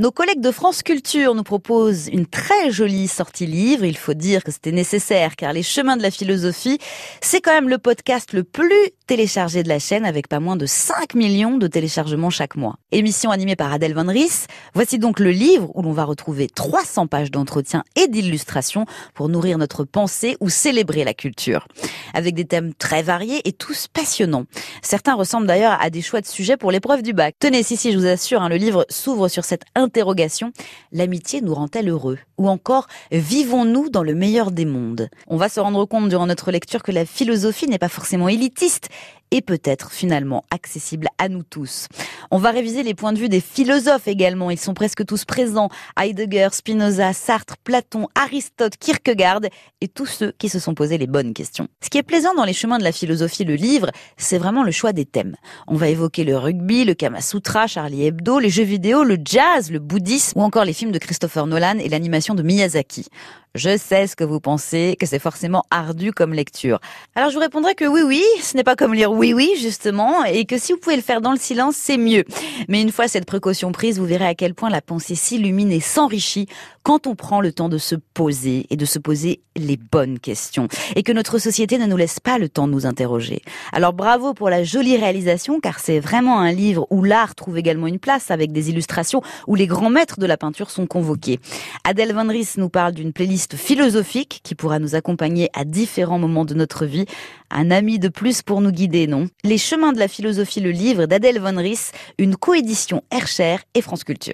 Nos collègues de France Culture nous proposent une très jolie sortie livre. Il faut dire que c'était nécessaire car Les Chemins de la Philosophie, c'est quand même le podcast le plus téléchargé de la chaîne avec pas moins de 5 millions de téléchargements chaque mois. Émission animée par Adèle Van Ries. Voici donc le livre où l'on va retrouver 300 pages d'entretien et d'illustrations pour nourrir notre pensée ou célébrer la culture. Avec des thèmes très variés et tous passionnants. Certains ressemblent d'ailleurs à des choix de sujets pour l'épreuve du bac. Tenez, si, si, je vous assure, hein, le livre s'ouvre sur cette interrogation, l'amitié nous rend-elle heureux? Ou encore, vivons-nous dans le meilleur des mondes? On va se rendre compte durant notre lecture que la philosophie n'est pas forcément élitiste et peut-être finalement accessible à nous tous. On va réviser les points de vue des philosophes également. Ils sont presque tous présents. Heidegger, Spinoza, Sartre, Platon, Aristote, Kierkegaard et tous ceux qui se sont posés les bonnes questions. Ce qui est plaisant dans les chemins de la philosophie, le livre, c'est vraiment le choix des thèmes. On va évoquer le rugby, le Kama Sutra, Charlie Hebdo, les jeux vidéo, le jazz, le bouddhisme ou encore les films de Christopher Nolan et l'animation de Miyazaki. Je sais ce que vous pensez, que c'est forcément ardu comme lecture. Alors je vous répondrai que oui, oui, ce n'est pas comme lire oui, oui, justement, et que si vous pouvez le faire dans le silence, c'est mieux. Mais une fois cette précaution prise, vous verrez à quel point la pensée s'illumine et s'enrichit quand on prend le temps de se poser et de se poser les bonnes questions. Et que notre société ne nous laisse pas le temps de nous interroger. Alors bravo pour la jolie réalisation, car c'est vraiment un livre où l'art trouve également une place avec des illustrations où les grands maîtres de la peinture sont convoqués. Adèle Van Ries nous parle d'une playlist philosophique qui pourra nous accompagner à différents moments de notre vie. Un ami de plus pour nous guider, non? Les chemins de la philosophie, le livre d'Adèle Von Ries, une coédition Hercher et France Culture.